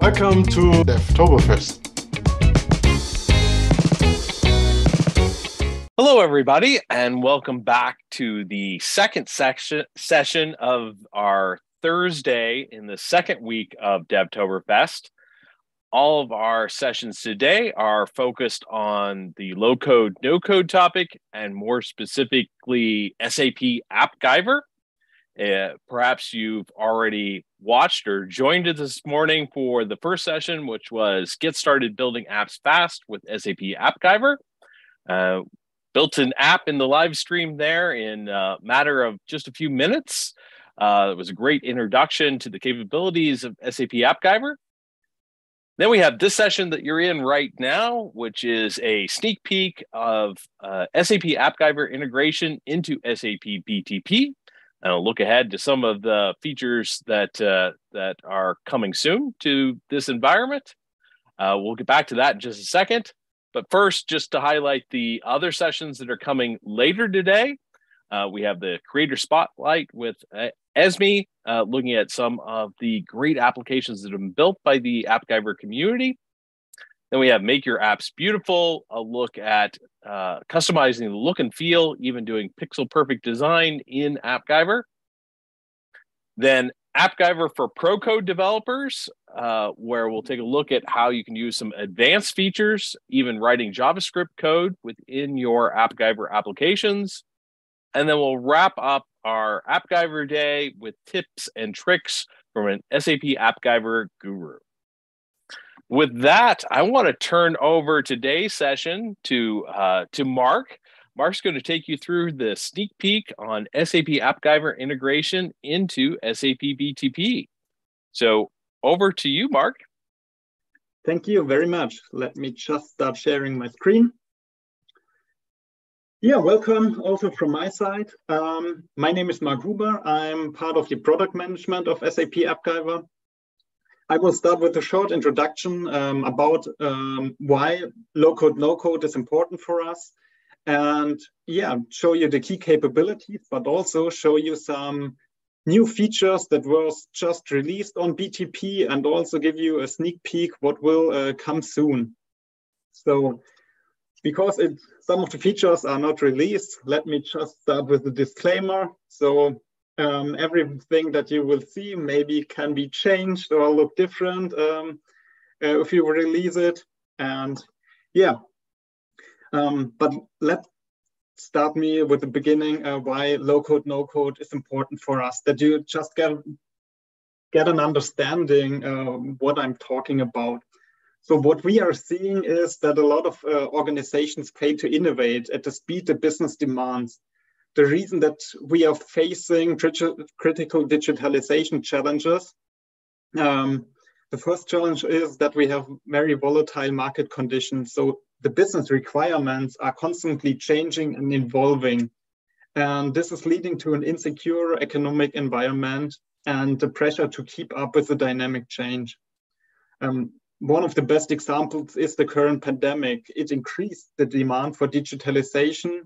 Welcome to Devtoberfest. Hello, everybody, and welcome back to the second section session of our Thursday in the second week of Devtoberfest. All of our sessions today are focused on the low code, no code topic, and more specifically, SAP AppGyver. Uh, perhaps you've already watched or joined us this morning for the first session, which was Get Started Building Apps Fast with SAP AppGyver. Uh, built an app in the live stream there in a matter of just a few minutes. Uh, it was a great introduction to the capabilities of SAP AppGyver. Then we have this session that you're in right now, which is a sneak peek of uh, SAP AppGyver integration into SAP BTP. And I'll look ahead to some of the features that uh, that are coming soon to this environment. Uh, we'll get back to that in just a second. But first, just to highlight the other sessions that are coming later today, uh, we have the Creator Spotlight with uh, Esme, uh, looking at some of the great applications that have been built by the AppGyver community. Then we have Make Your Apps Beautiful, a look at uh, customizing the look and feel, even doing pixel perfect design in AppGyver. Then AppGyver for Pro Code developers, uh, where we'll take a look at how you can use some advanced features, even writing JavaScript code within your AppGyver applications. And then we'll wrap up our AppGyver day with tips and tricks from an SAP AppGyver guru. With that, I want to turn over today's session to uh, to Mark. Mark's going to take you through the sneak peek on SAP AppGyver integration into SAP BTP. So over to you, Mark. Thank you very much. Let me just start sharing my screen. Yeah, welcome also from my side. Um, my name is Mark Huber. I'm part of the product management of SAP AppGyver. I will start with a short introduction um, about um, why low code, no code is important for us and yeah, show you the key capabilities, but also show you some new features that was just released on BTP and also give you a sneak peek what will uh, come soon. So because it, some of the features are not released, let me just start with the disclaimer. So um, everything that you will see maybe can be changed or look different um, uh, if you release it. And yeah, um, but let's start me with the beginning uh, why low code, no code is important for us, that you just get, get an understanding uh, what I'm talking about. So what we are seeing is that a lot of uh, organizations fail to innovate at the speed the business demands. The reason that we are facing critical digitalization challenges um, the first challenge is that we have very volatile market conditions. So the business requirements are constantly changing and evolving. And this is leading to an insecure economic environment and the pressure to keep up with the dynamic change. Um, one of the best examples is the current pandemic. It increased the demand for digitalization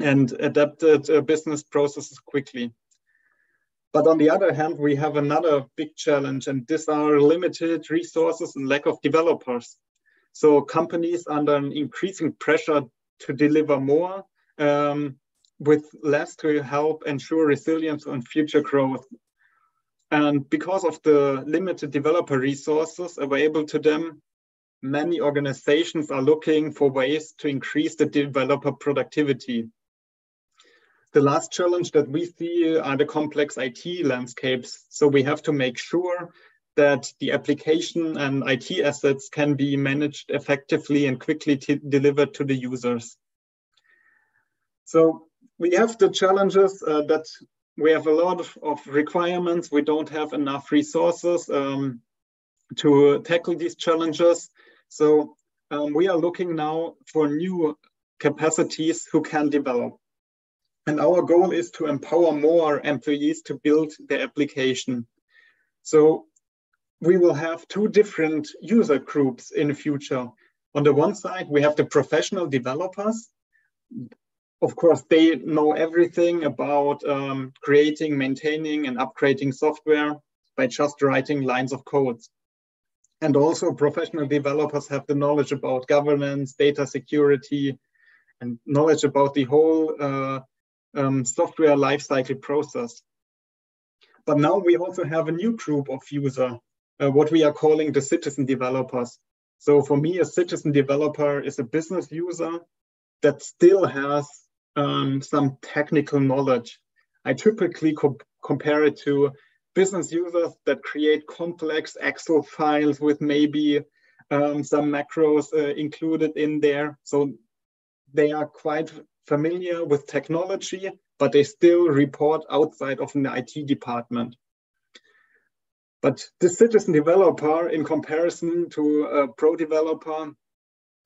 and adapted uh, business processes quickly. But on the other hand, we have another big challenge, and these are limited resources and lack of developers. So companies under an increasing pressure to deliver more um, with less to help ensure resilience and future growth. And because of the limited developer resources available to them, many organizations are looking for ways to increase the developer productivity. The last challenge that we see are the complex IT landscapes. So we have to make sure that the application and IT assets can be managed effectively and quickly delivered to the users. So we have the challenges uh, that we have a lot of, of, requirements. We don't have enough resources um, to tackle these challenges. So um, we are looking now for new capacities who can develop. And our goal is to empower more employees to build their application. So we will have two different user groups in the future. On the one side, we have the professional developers. Of course, they know everything about um, creating, maintaining, and upgrading software by just writing lines of codes. And also professional developers have the knowledge about governance, data security, and knowledge about the whole uh, um, software lifecycle process. But now we also have a new group of user, uh, what we are calling the citizen developers. So for me, a citizen developer is a business user that still has um, some technical knowledge. I typically co compare it to business users that create complex Excel files with maybe um, some macros uh, included in there. So they are quite familiar with technology, but they still report outside of an IT department. But the citizen developer, in comparison to a pro developer,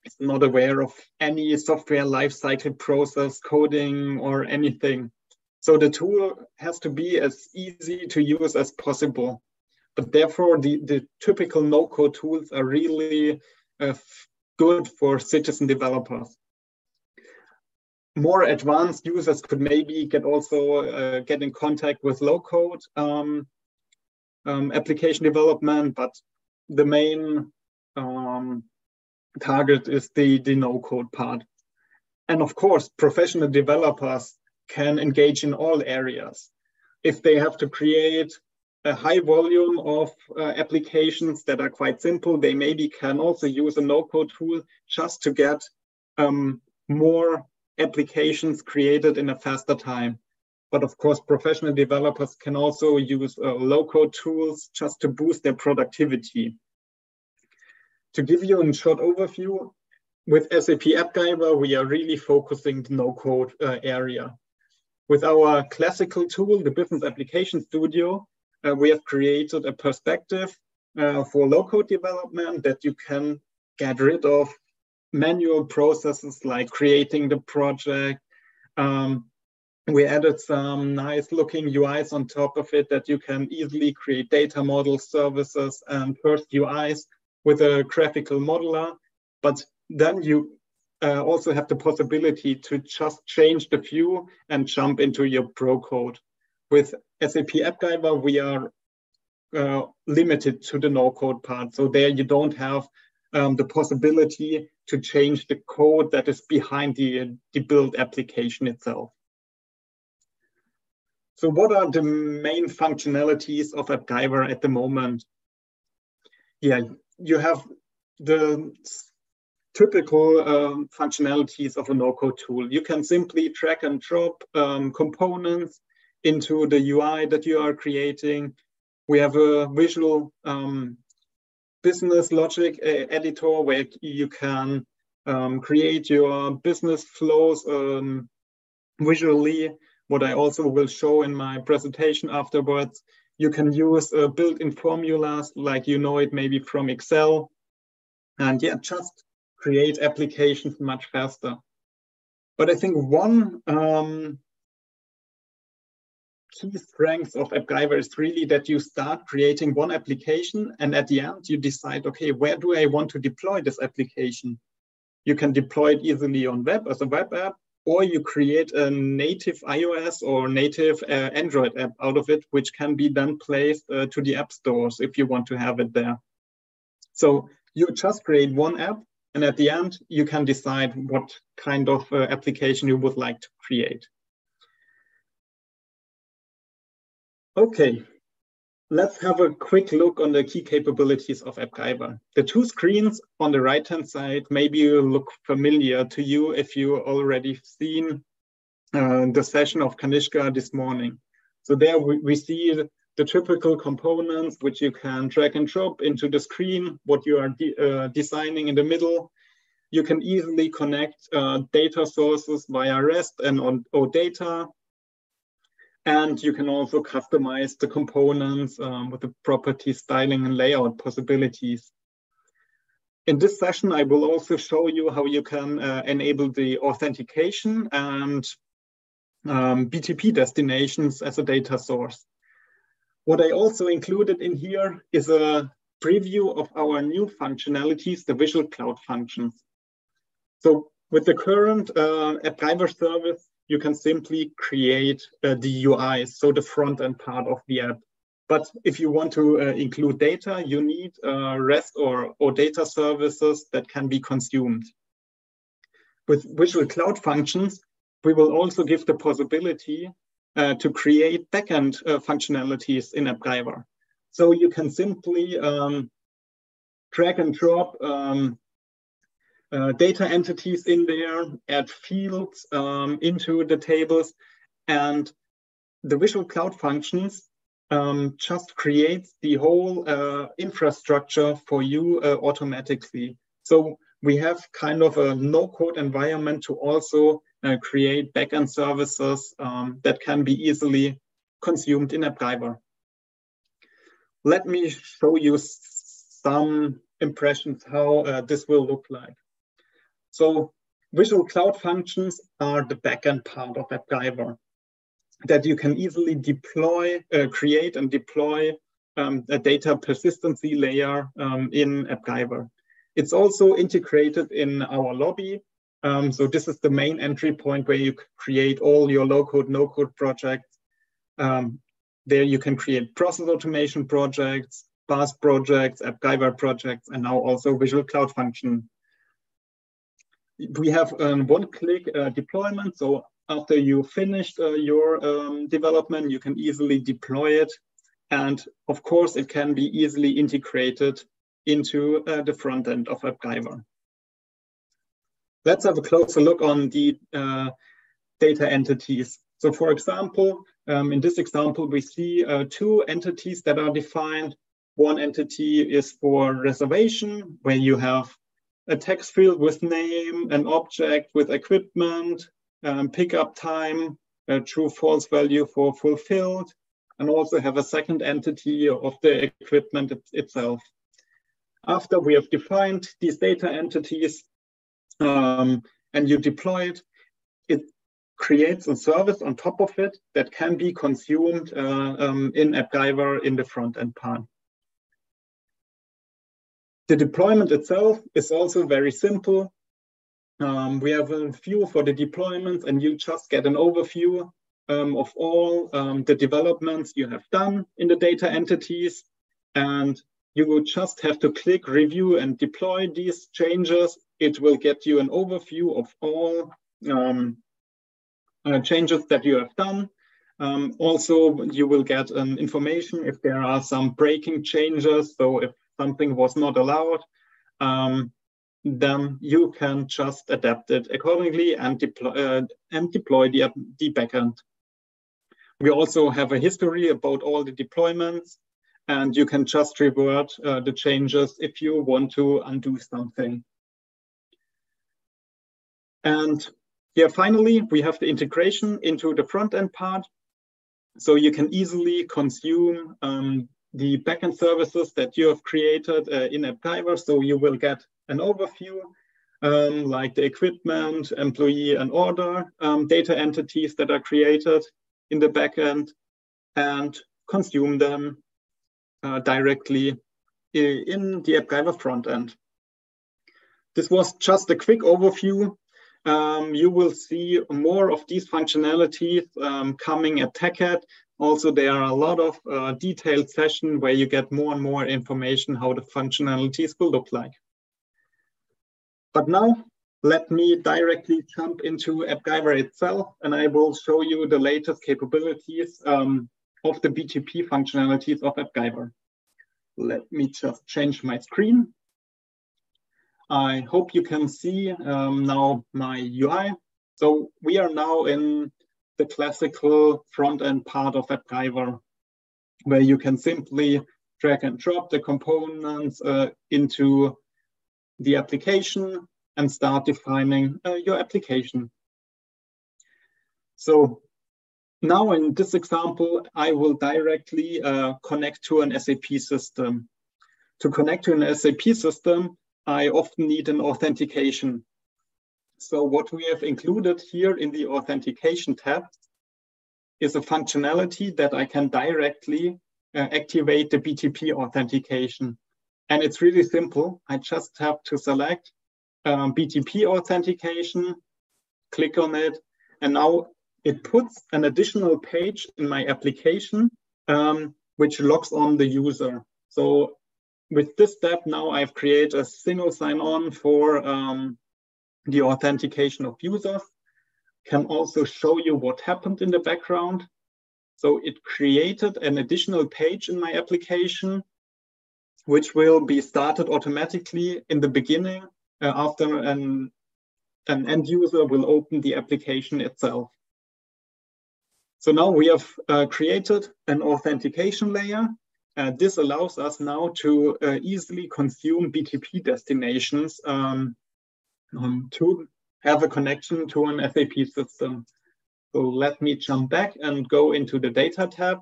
is not aware of any software lifecycle process, coding, or anything. So the tool has to be as easy to use as possible. But therefore, the, the typical no-code tools are really uh, good for citizen developers. More advanced users could maybe get also uh, get in contact with low-code um, um, application development, but the main um, target is the, the no-code part. And of course, professional developers can engage in all areas. If they have to create a high volume of uh, applications that are quite simple, they maybe can also use a no-code tool just to get um, more applications created in a faster time. But of course, professional developers can also use uh, low-code tools just to boost their productivity. To give you a short overview, with SAP AppGyver, we are really focusing the no-code uh, area. With our classical tool, the Business Application Studio, uh, we have created a perspective uh, for low-code development that you can get rid of manual processes like creating the project, um, we added some nice looking UIs on top of it that you can easily create data models, services, and first UIs with a graphical modeler. But then you uh, also have the possibility to just change the view and jump into your pro code. With SAP AppGyver, we are uh, limited to the no code part. So there you don't have um, the possibility to change the code that is behind the, the build application itself. So what are the main functionalities of AppGyver at the moment? Yeah, you have the typical um, functionalities of a no-code tool. You can simply drag and drop um, components into the UI that you are creating. We have a visual um, business logic uh, editor where you can um, create your business flows um, visually what I also will show in my presentation afterwards. You can use uh, built-in formulas like you know it maybe from Excel. And yeah, just create applications much faster. But I think one um, key strength of AppGyver is really that you start creating one application and at the end you decide, okay, where do I want to deploy this application? You can deploy it easily on web as a web app, or you create a native iOS or native uh, Android app out of it, which can be then placed uh, to the app stores if you want to have it there. So you just create one app, and at the end, you can decide what kind of uh, application you would like to create. Okay, Let's have a quick look on the key capabilities of AppGyver. The two screens on the right-hand side maybe look familiar to you if you already seen uh, the session of Kanishka this morning. So there we, we see the, typical components which you can drag and drop into the screen, what you are de uh, designing in the middle. You can easily connect uh, data sources via REST and on OData and you can also customize the components um, with the property styling and layout possibilities. In this session, I will also show you how you can uh, enable the authentication and um, BTP destinations as a data source. What I also included in here is a preview of our new functionalities, the Visual Cloud functions. So with the current uh, service, you can simply create uh, the UI, so the front end part of the app. But if you want to uh, include data, you need uh, REST or, or data services that can be consumed. With Visual Cloud Functions, we will also give the possibility uh, to create backend uh, functionalities in AppGyver. So you can simply um, drag and drop um, uh, data entities in there, add fields um, into the tables, and the Visual Cloud Functions um, just creates the whole uh, infrastructure for you uh, automatically. So we have kind of a no-code environment to also uh, create backend services um, that can be easily consumed in AppGyver. Let me show you some impressions how uh, this will look like. So Visual Cloud Functions are the backend part of AppGyver that you can easily deploy, uh, create and deploy um, a data persistency layer um, in AppGyver. It's also integrated in our lobby. Um, so this is the main entry point where you create all your low-code, no-code projects. Um, there you can create process automation projects, BAS projects, AppGyver projects, and now also Visual Cloud Function. We have um, one-click uh, deployment. So after you finished uh, your um, development, you can easily deploy it. And of course, it can be easily integrated into uh, the front end of AppGyver. Let's have a closer look on the uh, data entities. So for example, um, in this example, we see uh, two entities that are defined. One entity is for reservation, where you have a text field with name, an object with equipment, um, pickup time, a true false value for fulfilled, and also have a second entity of the equipment it itself. After we have defined these data entities um, and you deploy it, it creates a service on top of it that can be consumed uh, um, in AppGyver in the front end part. The deployment itself is also very simple. Um, we have a view for the deployments and you just get an overview um, of all um, the developments you have done in the data entities. And you will just have to click review and deploy these changes. It will get you an overview of all um, uh, changes that you have done. Um, also, you will get an information if there are some breaking changes. So if something was not allowed, um, then you can just adapt it accordingly and deploy, uh, and deploy the, the backend. We also have a history about all the deployments and you can just revert uh, the changes if you want to undo something. And yeah, finally, we have the integration into the front end part. So you can easily consume um, the backend services that you have created uh, in AppGyver. So you will get an overview um, like the equipment, employee and order um, data entities that are created in the backend and consume them uh, directly in the AppGyver front end. This was just a quick overview. Um, you will see more of these functionalities um, coming at TechEd. Also, there are a lot of uh, detailed sessions where you get more and more information how the functionalities will look like. But now let me directly jump into AppGyver itself, and I will show you the latest capabilities um, of the BTP functionalities of AppGyver. Let me just change my screen. I hope you can see um, now my UI. So we are now in the classical front-end part of AppGyver, where you can simply drag and drop the components uh, into the application and start defining uh, your application. So now in this example, I will directly uh, connect to an SAP system. To connect to an SAP system, I often need an authentication. So what we have included here in the authentication tab is a functionality that I can directly uh, activate the BTP authentication. And it's really simple. I just have to select um, BTP authentication, click on it, and now it puts an additional page in my application um, which logs on the user. So with this step now I've created a single sign-on for um, the authentication of users. Can also show you what happened in the background. So it created an additional page in my application, which will be started automatically in the beginning uh, after an, an end user will open the application itself. So now we have uh, created an authentication layer uh, this allows us now to uh, easily consume BTP destinations um, um, to have a connection to an SAP system. So let me jump back and go into the data tab.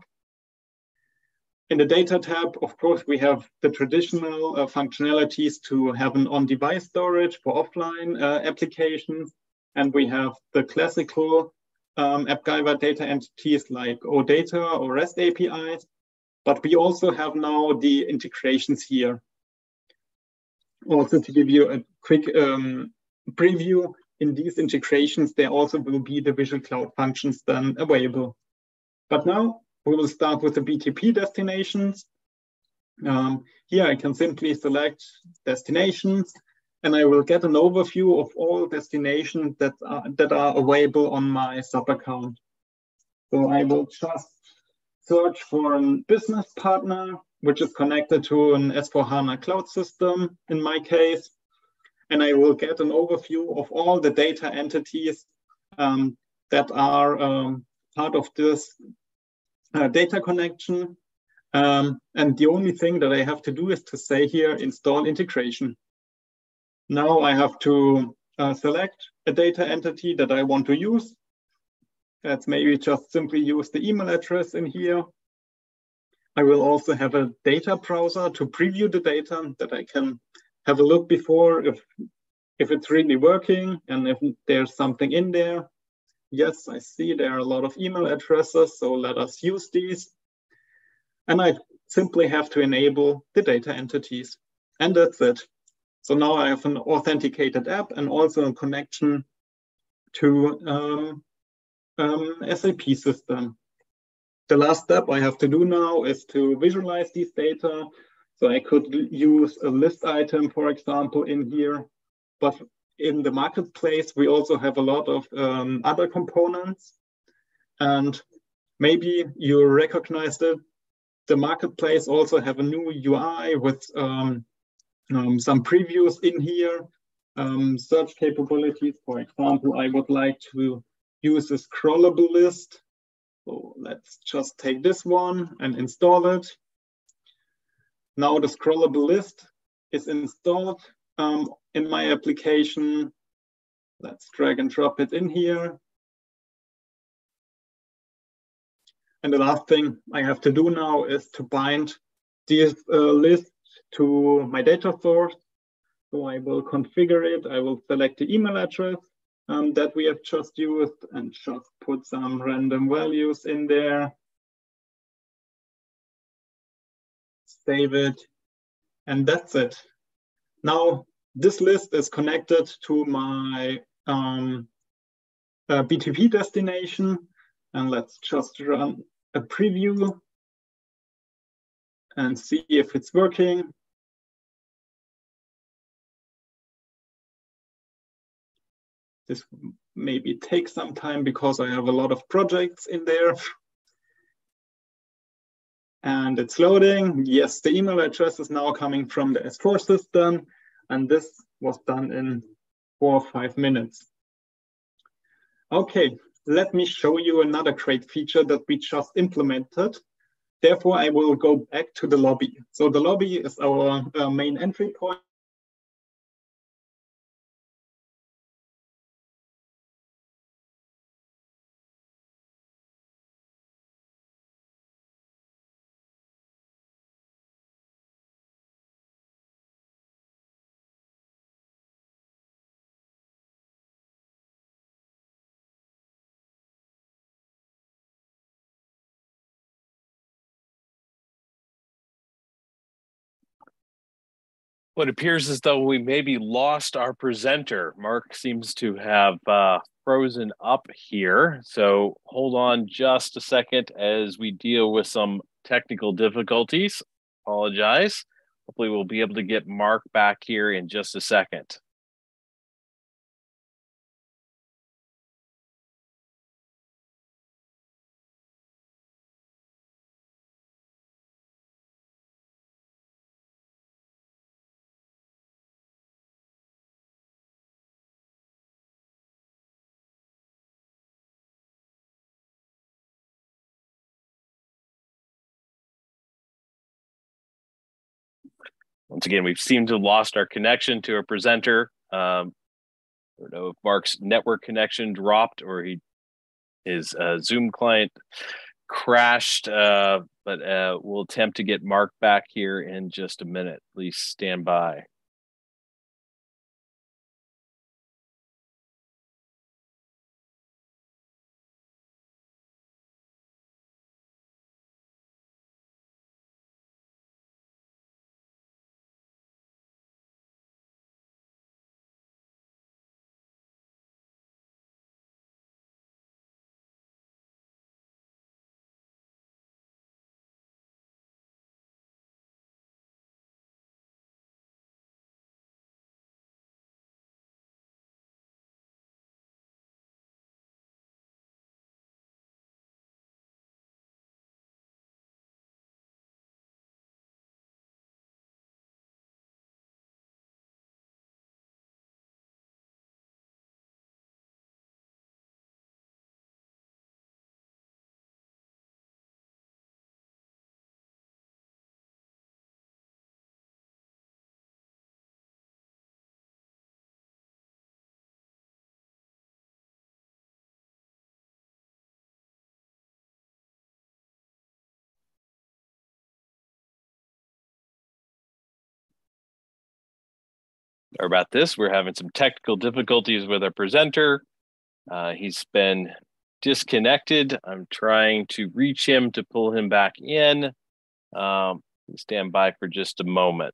In the data tab, of course, we have the traditional uh, functionalities to have an on-device storage for offline uh, applications. And we have the classical um, AppGyver data entities like OData or REST APIs. But we also have now the integrations here. Also to give you a quick um, preview, in these integrations, there also will be the Visual Cloud functions then available. But now we will start with the BTP destinations. Um, here I can simply select destinations and I will get an overview of all destinations that are, that are available on my sub account. So I will just search for a business partner, which is connected to an S4HANA cloud system in my case. And I will get an overview of all the data entities um, that are um, part of this uh, data connection. Um, and the only thing that I have to do is to say here, install integration. Now I have to uh, select a data entity that I want to use. Let's maybe just simply use the email address in here. I will also have a data browser to preview the data that I can have a look before if, if it's really working and if there's something in there. Yes, I see there are a lot of email addresses, so let us use these. And I simply have to enable the data entities. And that's it. So now I have an authenticated app and also a connection to um, um, SAP system. The last step I have to do now is to visualize these data. So I could use a list item, for example, in here. But in the marketplace, we also have a lot of um, other components. And maybe you recognize it. The marketplace also have a new UI with um, um, some previews in here, um, search capabilities. For example, I would like to use a scrollable list. So let's just take this one and install it. Now the scrollable list is installed um, in my application. Let's drag and drop it in here. And the last thing I have to do now is to bind this uh, list to my data source. So I will configure it. I will select the email address um, that we have just used and just put some random values in there. Save it, and that's it. Now, this list is connected to my um, uh, BTP destination. And let's just run a preview and see if it's working. This maybe takes some time because I have a lot of projects in there. And it's loading. Yes, the email address is now coming from the S4 system. And this was done in four or five minutes. Okay, let me show you another great feature that we just implemented. Therefore, I will go back to the lobby. So the lobby is our uh, main entry point Well, it appears as though we maybe lost our presenter. Mark seems to have uh, frozen up here. So hold on just a second as we deal with some technical difficulties. Apologize. Hopefully, we'll be able to get Mark back here in just a second. Once again, we've seemed to have lost our connection to a presenter. Um, I don't know if Mark's network connection dropped or he his uh, Zoom client crashed, uh, but uh, we'll attempt to get Mark back here in just a minute. Please stand by. About this. We're having some technical difficulties with our presenter. Uh, he's been disconnected. I'm trying to reach him to pull him back in. Um, stand by for just a moment.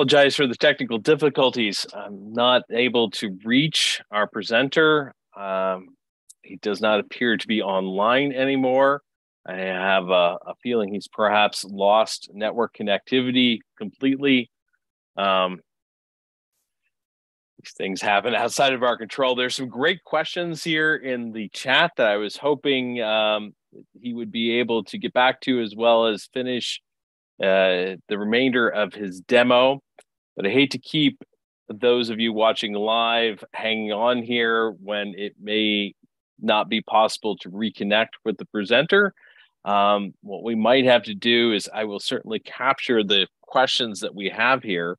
Apologize for the technical difficulties. I'm not able to reach our presenter. Um, he does not appear to be online anymore. I have a, a feeling he's perhaps lost network connectivity completely. Um, these things happen outside of our control. There's some great questions here in the chat that I was hoping um, he would be able to get back to as well as finish uh, the remainder of his demo. But I hate to keep those of you watching live hanging on here when it may not be possible to reconnect with the presenter. Um, what we might have to do is I will certainly capture the questions that we have here.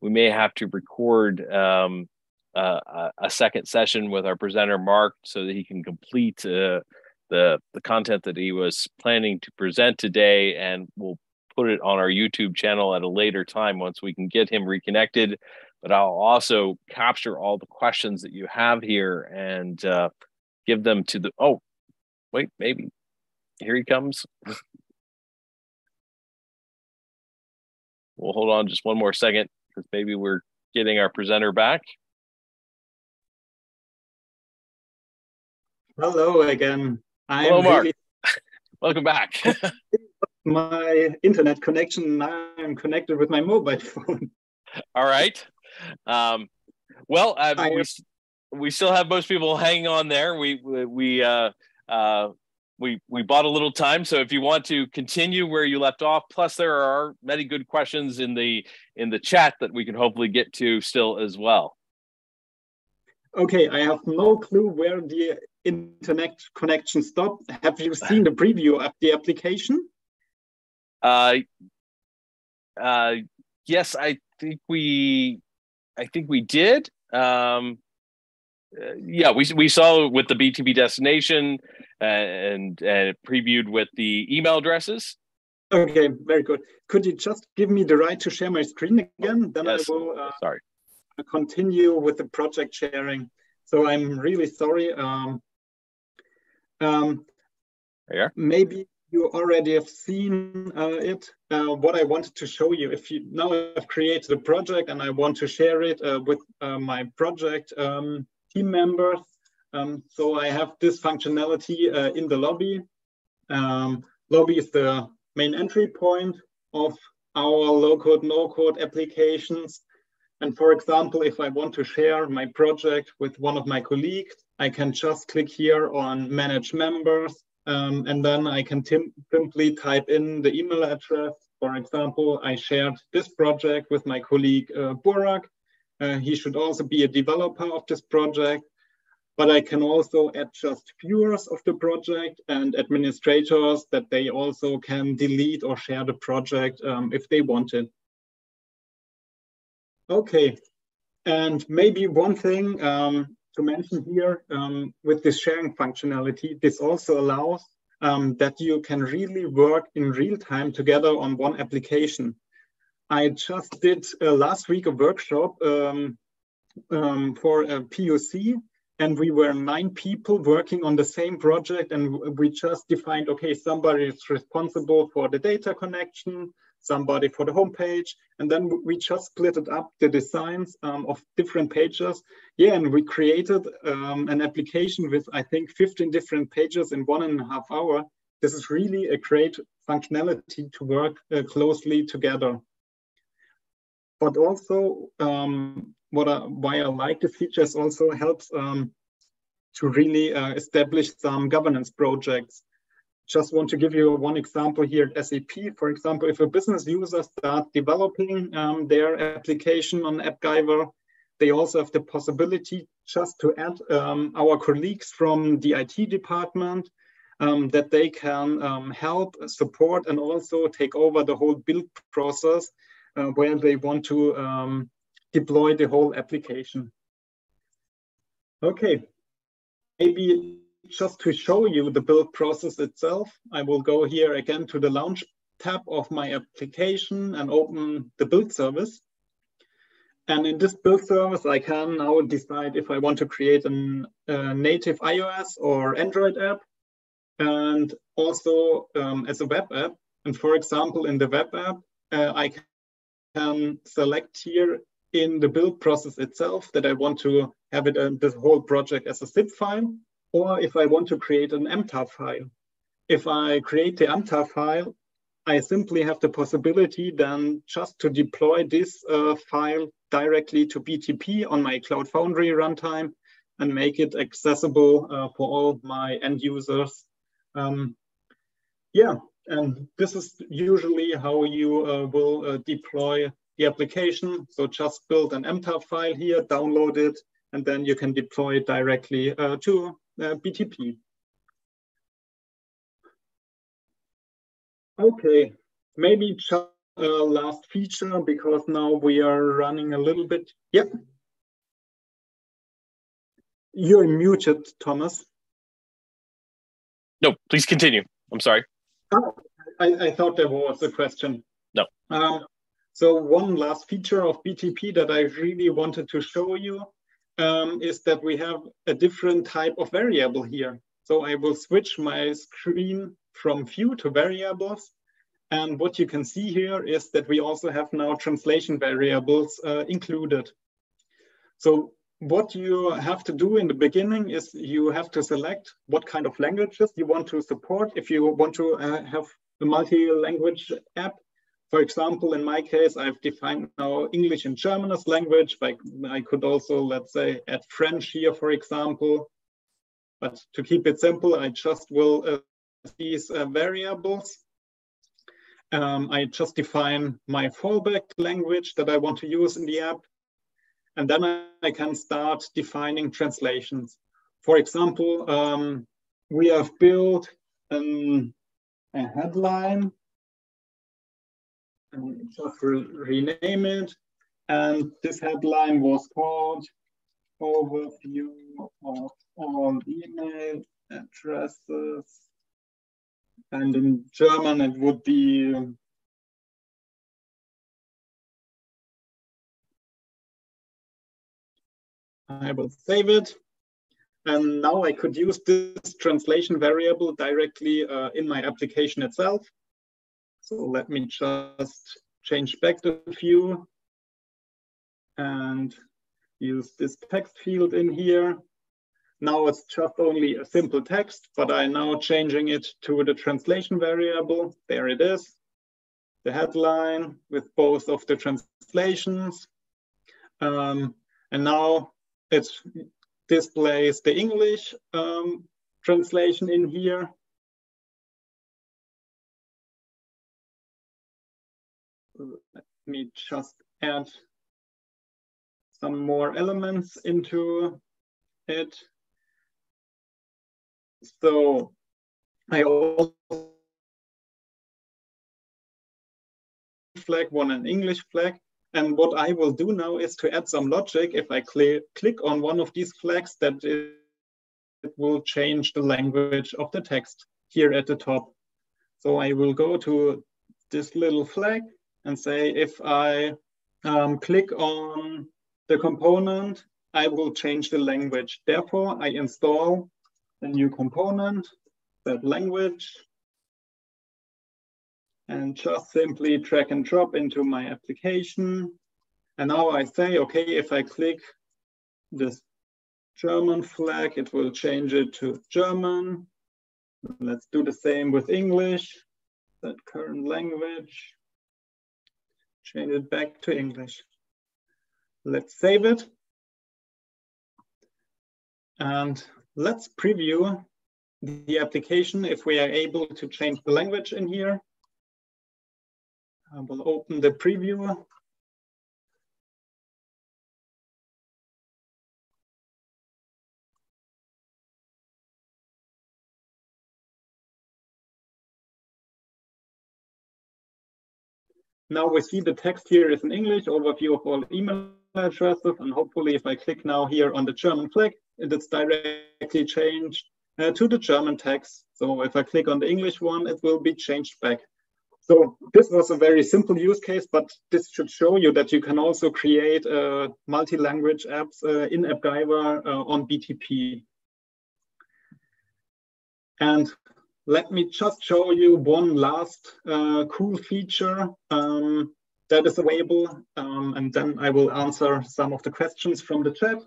We may have to record um, uh, a second session with our presenter Mark so that he can complete uh, the the content that he was planning to present today, and we'll put it on our YouTube channel at a later time once we can get him reconnected. But I'll also capture all the questions that you have here and uh, give them to the. Oh, wait, maybe here he comes. we'll hold on just one more second because maybe we're getting our presenter back. Hello again. I'm Hello, Mark. Really... Welcome back. my internet connection. Now I'm connected with my mobile phone. All right. Um, well, uh, we, we still have most people hanging on there. We we uh, uh, we we bought a little time, so if you want to continue where you left off, plus there are many good questions in the in the chat that we can hopefully get to still as well. Okay, I have no clue where the internet connection stopped. Have you seen the preview of the application? Uh, uh, yes, I think we, I think we did. Um, uh, yeah, we we saw with the BTP destination uh, and and previewed with the email addresses. Okay, very good. Could you just give me the right to share my screen again? Then yes. I will. Uh, Sorry. Continue with the project sharing. So I'm really sorry. Um, um, yeah. Maybe you already have seen uh, it. Uh, what I wanted to show you, if you now I've created a project and I want to share it uh, with uh, my project um, team members. Um, so I have this functionality uh, in the lobby. Um, lobby is the main entry point of our low-code, no-code applications. And for example, if I want to share my project with one of my colleagues, I can just click here on manage members um, and then I can simply type in the email address. For example, I shared this project with my colleague uh, Burak. Uh, he should also be a developer of this project, but I can also add just viewers of the project and administrators that they also can delete or share the project um, if they want it. Okay, and maybe one thing, um, to mention here um, with this sharing functionality, this also allows um, that you can really work in real time together on one application. I just did uh, last week a workshop um, um for a POC and we were nine people working on the same project and we just defined, okay, somebody is responsible for the data connection, somebody for the homepage, and then we just split it up the designs um, of different pages. Yeah, and we created um, an application with I think 15 different pages in one and a half hour. This is really a great functionality to work uh, closely together. But also, um, what I, why I like the features also helps um, to really uh, establish some governance projects just want to give you one example here at SAP. For example, if a business user starts developing um, their application on AppGyver, they also have the possibility just to add um, our colleagues from the IT department um, that they can um, help, support, and also take over the whole build process uh, where they want to um, deploy the whole application. Okay, maybe just to show you the build process itself, I will go here again to the launch tab of my application and open the build service. And in this build service, I can now decide if I want to create an, a native iOS or Android app, and also um, as a web app. And for example, in the web app, uh, I can select here in the build process itself that I want to have it uh, this whole project as a zip file or if I want to create an MTAR file. If I create the MTAR file, I simply have the possibility then just to deploy this uh, file directly to BTP on my Cloud Foundry runtime and make it accessible uh, for all my end users. Um, yeah, and this is usually how you uh, will uh, deploy the application. So just build an MTAR file here, download it, and then you can deploy it directly uh, to BTP. Okay, maybe just a last feature because now we are running a little bit. Yep. You're muted, Thomas. No, please continue. I'm sorry. Oh, I, I thought there was a question. No. Um, so one last feature of BTP that I really wanted to show you um, is that we have a different type of variable here. So I will switch my screen from view to variables. And what you can see here is that we also have now translation variables uh, included. So what you have to do in the beginning is you have to select what kind of languages you want to support. If you want to uh, have a multi-language app, for example, in my case, I've defined now English and German as language, but I could also, let's say, add French here, for example. But to keep it simple, I just will uh, these uh, variables. Um, I just define my fallback language that I want to use in the app. And then I can start defining translations. For example, um, we have built an, a headline and just re rename it. And this headline was called Overview of all email addresses. And in German, it would be I will save it. And now I could use this translation variable directly uh, in my application itself. So let me just change back the view and use this text field in here. Now it's just only a simple text, but I'm now changing it to the translation variable. There it is, the headline with both of the translations. Um, and now it displays the English um, translation in here. Let me just add some more elements into it. So I also flag, one an English flag. And what I will do now is to add some logic. If I cl click on one of these flags, that it, it will change the language of the text here at the top. So I will go to this little flag and say, if I um, click on the component, I will change the language. Therefore, I install a new component, that language, and just simply drag and drop into my application. And now I say, okay, if I click this German flag, it will change it to German. Let's do the same with English, that current language, change it back to English. Let's save it. And let's preview the application if we are able to change the language in here. I will open the preview. Now we see the text here is in English, overview of all email addresses, and hopefully if I click now here on the German flag, it's directly changed uh, to the German text. So if I click on the English one, it will be changed back. So this was a very simple use case, but this should show you that you can also create uh, multi-language apps uh, in AppGyver uh, on BTP. And let me just show you one last uh, cool feature um, that is available, um, and then I will answer some of the questions from the chat.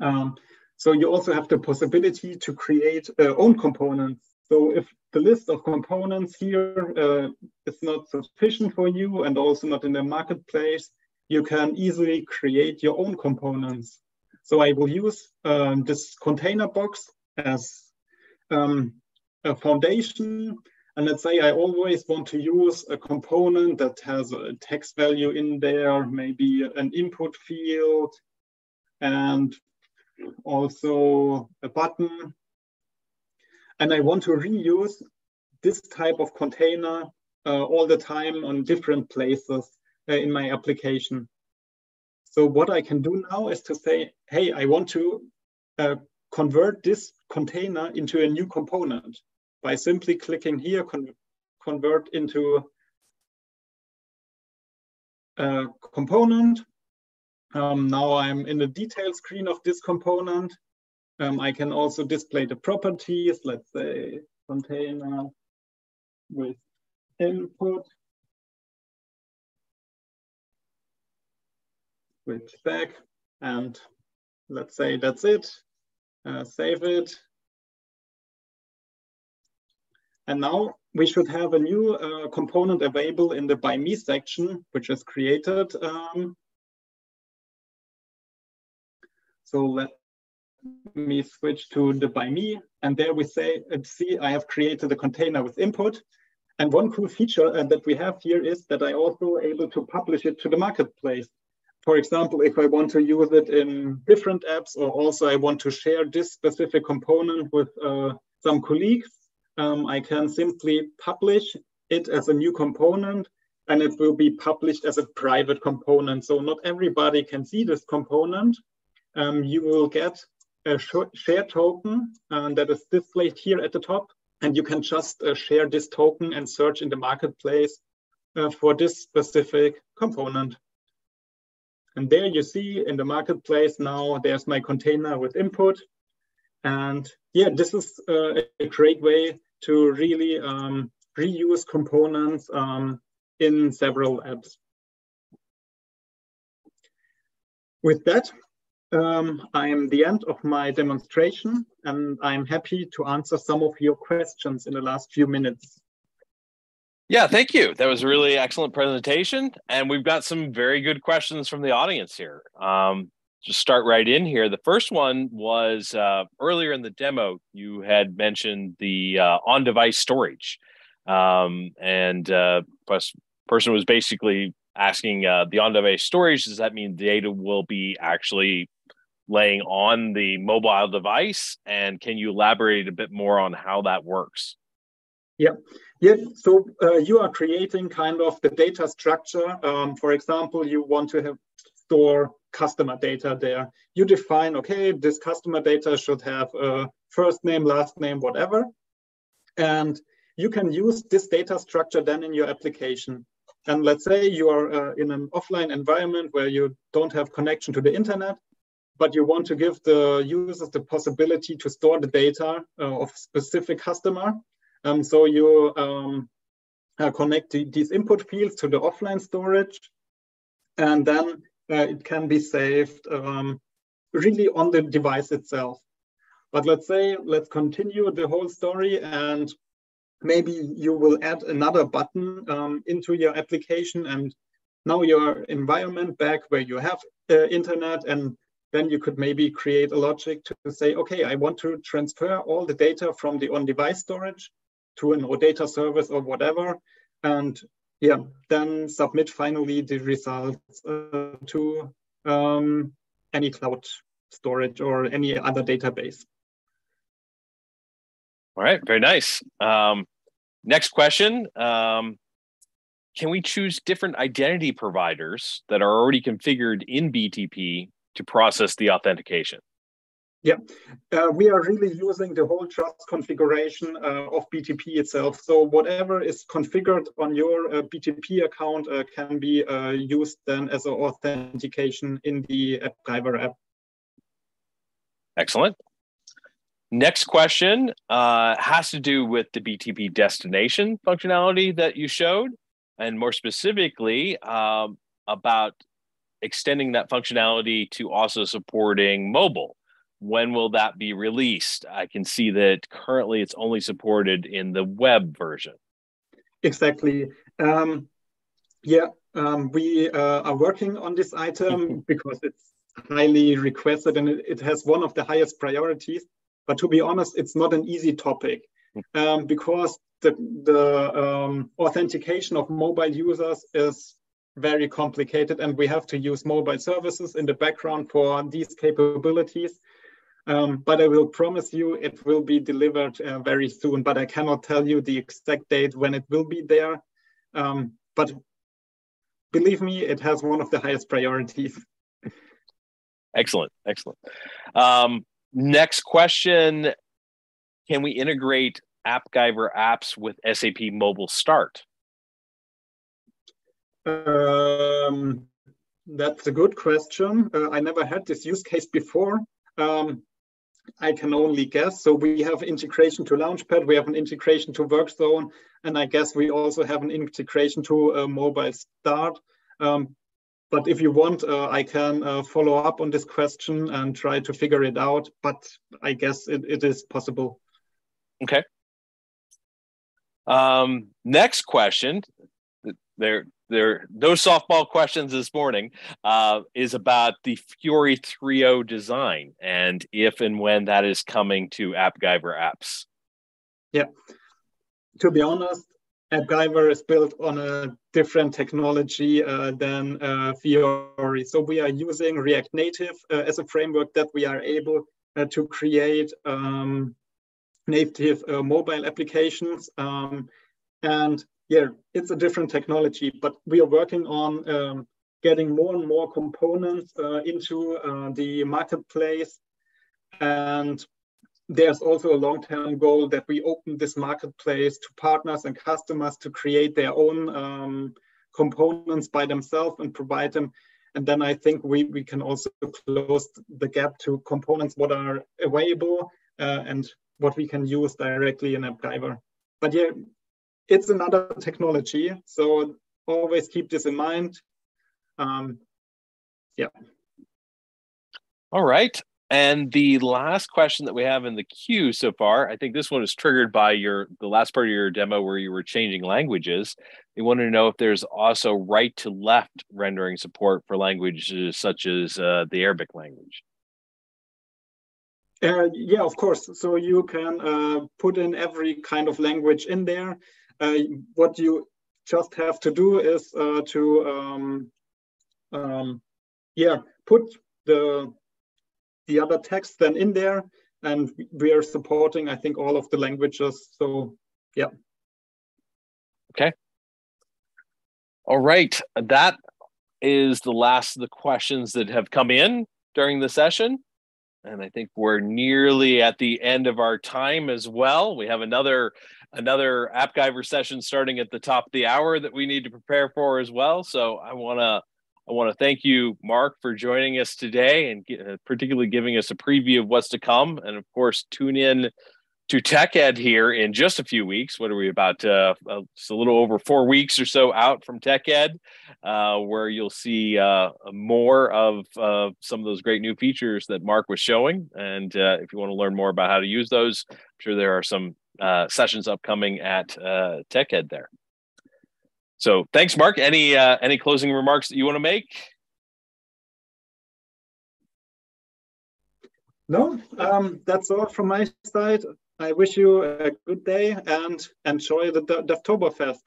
Um, so you also have the possibility to create uh, own components. So if the list of components here uh, is not sufficient for you and also not in the marketplace, you can easily create your own components. So I will use um, this container box as um, a foundation and let's say I always want to use a component that has a text value in there, maybe an input field, and also a button. And I want to reuse this type of container uh, all the time on different places uh, in my application. So what I can do now is to say, hey, I want to uh, convert this container into a new component by simply clicking here, con convert into a component. Um, now I'm in the detail screen of this component. Um, I can also display the properties, let's say container with input, switch back, and let's say that's it. Uh, save it, And now we should have a new uh, component available in the by me section, which is created. Um, so let me switch to the by me. And there we say, uh, see, I have created a container with input. And one cool feature uh, that we have here is that I also able to publish it to the marketplace. For example, if I want to use it in different apps, or also I want to share this specific component with uh, some colleagues, um, I can simply publish it as a new component and it will be published as a private component. So not everybody can see this component. Um, you will get a share token uh, that is displayed here at the top. And you can just uh, share this token and search in the marketplace uh, for this specific component. And there you see in the marketplace now, there's my container with input. And yeah, this is uh, a great way to really um, reuse components um, in several apps. With that, um, I am the end of my demonstration and I'm happy to answer some of your questions in the last few minutes. Yeah, thank you. That was a really excellent presentation. And we've got some very good questions from the audience here. Um, just start right in here. The first one was uh, earlier in the demo, you had mentioned the uh, on device storage. Um, and uh, person was basically asking uh, the on device storage, does that mean data will be actually laying on the mobile device? And can you elaborate a bit more on how that works? Yeah, yeah. So uh, you are creating kind of the data structure. Um, for example, you want to have store customer data there. You define, okay, this customer data should have a first name, last name, whatever. And you can use this data structure then in your application. And let's say you are uh, in an offline environment where you don't have connection to the internet, but you want to give the users the possibility to store the data uh, of specific customer. Um, so you um, uh, connect the, these input fields to the offline storage, and then uh, it can be saved um, really on the device itself. But let's say, let's continue the whole story and maybe you will add another button um, into your application and now your environment back where you have uh, internet and then you could maybe create a logic to say, okay, I want to transfer all the data from the on-device storage to an OData service or whatever. And yeah, then submit finally the results uh, to um, any cloud storage or any other database. All right, very nice. Um, next question. Um, can we choose different identity providers that are already configured in BTP to process the authentication? Yeah, uh, we are really using the whole trust configuration uh, of BTP itself. So whatever is configured on your uh, BTP account uh, can be uh, used then as an authentication in the AppGyver app. Excellent. Next question uh, has to do with the BTP destination functionality that you showed, and more specifically um, about extending that functionality to also supporting mobile when will that be released? I can see that currently it's only supported in the web version. Exactly. Um, yeah, um, we uh, are working on this item because it's highly requested and it, it, has one of the highest priorities. But to be honest, it's not an easy topic um, because the, the um, authentication of mobile users is very complicated and we have to use mobile services in the background for these capabilities. Um, but I will promise you it will be delivered uh, very soon, but I cannot tell you the exact date when it will be there. Um, but believe me, it has one of the highest priorities. Excellent, excellent. Um, next question, can we integrate AppGyver apps with SAP Mobile Start? Um, that's a good question. Uh, I never had this use case before. Um, I can only guess. So we have integration to Launchpad, we have an integration to WorkZone, and I guess we also have an integration to uh, Mobile Start. Um, but if you want, uh, I can uh, follow up on this question and try to figure it out. But I guess it, it is possible. Okay. Um, next question. There, there, no softball questions this morning. Uh, is about the Fiori 3.0 design and if and when that is coming to AppGyver apps. Yeah. To be honest, AppGyver is built on a different technology uh, than uh. So we are using React Native uh, as a framework that we are able uh, to create um, native uh, mobile applications. Um, and yeah, it's a different technology, but we are working on um, getting more and more components uh, into uh, the marketplace. And there's also a long-term goal that we open this marketplace to partners and customers to create their own um, components by themselves and provide them. And then I think we, we can also close the gap to components what are available uh, and what we can use directly in AppGyver. But yeah, it's another technology. So always keep this in mind. Um, yeah. All right. And the last question that we have in the queue so far, I think this one is triggered by your the last part of your demo where you were changing languages. They wanted to know if there's also right to left rendering support for languages such as uh, the Arabic language. Uh, yeah, of course. So you can uh, put in every kind of language in there. Uh, what you just have to do is uh, to, um, um, yeah, put the the other text then in there, and we are supporting, I think, all of the languages. So, yeah. Okay. All right. That is the last of the questions that have come in during the session. And I think we're nearly at the end of our time as well. We have another another AppGyver session starting at the top of the hour that we need to prepare for as well. So I want to I want to thank you, Mark, for joining us today and uh, particularly giving us a preview of what's to come. And of course, tune in to Tech Ed here in just a few weeks. What are we about? Uh, uh, it's a little over four weeks or so out from Tech Ed, uh, where you'll see uh, more of uh, some of those great new features that Mark was showing. And uh, if you want to learn more about how to use those, I'm sure there are some sessions upcoming at Tech Ed there. So thanks, Mark. Any uh, any closing remarks that you want to make? No, um, that's all from my side. I wish you a good day and enjoy the Devtoberfest.